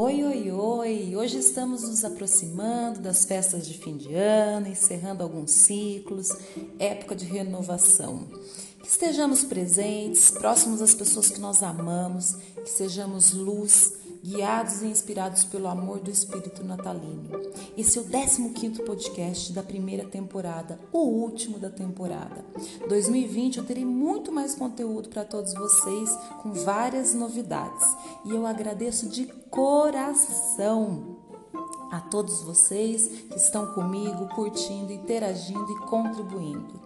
Oi, oi, oi! Hoje estamos nos aproximando das festas de fim de ano, encerrando alguns ciclos, época de renovação. Que estejamos presentes, próximos às pessoas que nós amamos, que sejamos luz, guiados e inspirados pelo amor do Espírito natalino. Esse é o 15 podcast da primeira temporada, o último da temporada. 2020 eu terei muito mais conteúdo para todos vocês, com várias novidades. E eu agradeço de coração a todos vocês que estão comigo, curtindo, interagindo e contribuindo.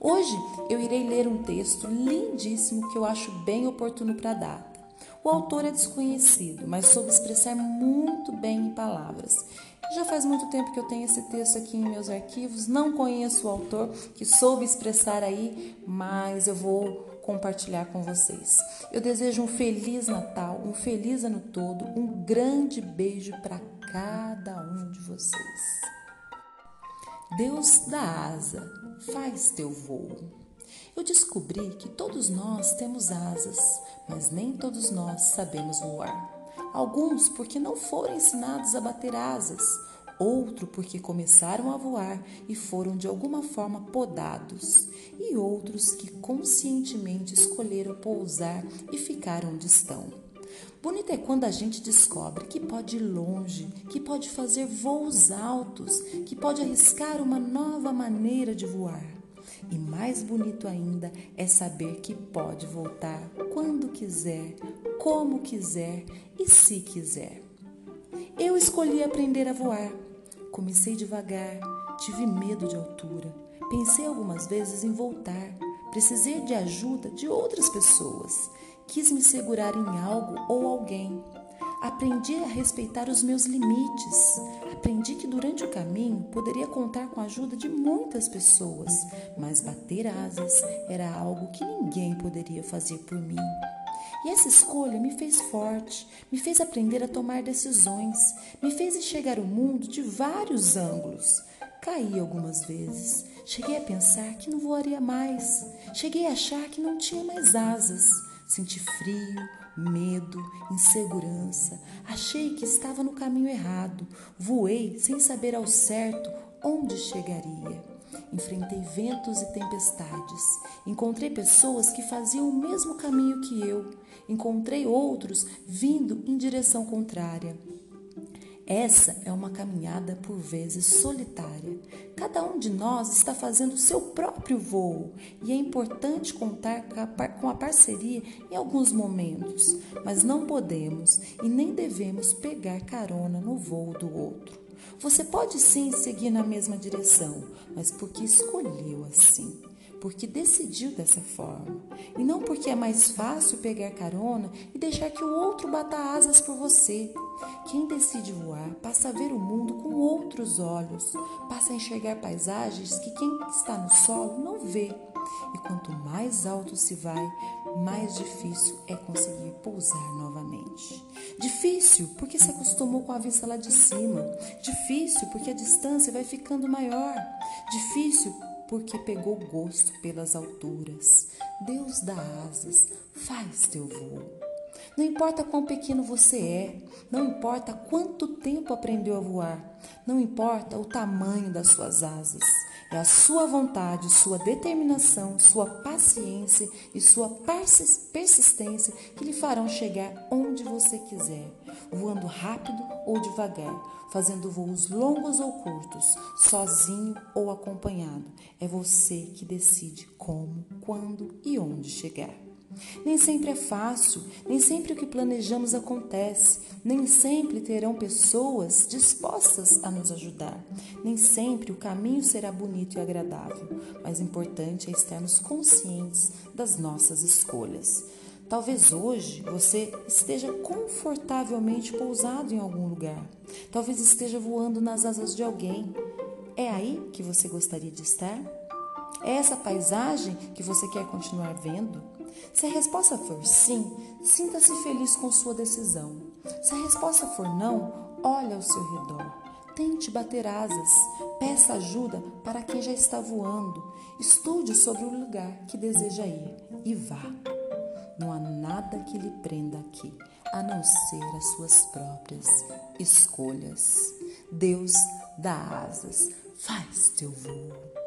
Hoje eu irei ler um texto lindíssimo que eu acho bem oportuno para a data. O autor é desconhecido, mas soube expressar muito bem em palavras. Já faz muito tempo que eu tenho esse texto aqui em meus arquivos, não conheço o autor que soube expressar aí, mas eu vou compartilhar com vocês. Eu desejo um feliz Natal, um feliz ano todo, um grande beijo para cada um de vocês. Deus dá asa, faz teu voo. Eu descobri que todos nós temos asas, mas nem todos nós sabemos voar. Alguns porque não foram ensinados a bater asas, outro porque começaram a voar e foram de alguma forma podados, e outros que conscientemente escolheram pousar e ficar onde estão. Bonito é quando a gente descobre que pode ir longe, que pode fazer voos altos, que pode arriscar uma nova maneira de voar. E mais bonito ainda é saber que pode voltar quando quiser, como quiser e se quiser. Eu escolhi aprender a voar. Comecei devagar, tive medo de altura. Pensei algumas vezes em voltar. Precisei de ajuda de outras pessoas. Quis me segurar em algo ou alguém. Aprendi a respeitar os meus limites. Aprendi que durante o caminho poderia contar com a ajuda de muitas pessoas, mas bater asas era algo que ninguém poderia fazer por mim. E essa escolha me fez forte, me fez aprender a tomar decisões, me fez enxergar o mundo de vários ângulos. Caí algumas vezes, cheguei a pensar que não voaria mais, cheguei a achar que não tinha mais asas. Senti frio, medo, insegurança. Achei que estava no caminho errado. Voei sem saber ao certo onde chegaria. Enfrentei ventos e tempestades. Encontrei pessoas que faziam o mesmo caminho que eu. Encontrei outros vindo em direção contrária. Essa é uma caminhada por vezes solitária. Cada um de nós está fazendo o seu próprio voo e é importante contar com a parceria em alguns momentos, mas não podemos e nem devemos pegar carona no voo do outro. Você pode sim seguir na mesma direção, mas porque escolheu assim porque decidiu dessa forma, e não porque é mais fácil pegar carona e deixar que o outro bata asas por você. Quem decide voar passa a ver o mundo com outros olhos, passa a enxergar paisagens que quem está no solo não vê. E quanto mais alto se vai, mais difícil é conseguir pousar novamente. Difícil porque se acostumou com a vista lá de cima. Difícil porque a distância vai ficando maior. Difícil porque pegou gosto pelas alturas. Deus dá asas, faz teu voo. Não importa quão pequeno você é, não importa quanto tempo aprendeu a voar, não importa o tamanho das suas asas. É a sua vontade, sua determinação, sua paciência e sua persistência que lhe farão chegar onde você quiser, voando rápido ou devagar, fazendo voos longos ou curtos, sozinho ou acompanhado. É você que decide como, quando e onde chegar. Nem sempre é fácil, nem sempre o que planejamos acontece, nem sempre terão pessoas dispostas a nos ajudar, nem sempre o caminho será bonito e agradável, mas importante é estarmos conscientes das nossas escolhas. Talvez hoje você esteja confortavelmente pousado em algum lugar, talvez esteja voando nas asas de alguém. É aí que você gostaria de estar? É essa paisagem que você quer continuar vendo? Se a resposta for sim, sinta-se feliz com sua decisão. Se a resposta for não, olhe ao seu redor. Tente bater asas, peça ajuda para quem já está voando. Estude sobre o lugar que deseja ir e vá. Não há nada que lhe prenda aqui, a não ser as suas próprias escolhas. Deus dá asas, faz teu voo.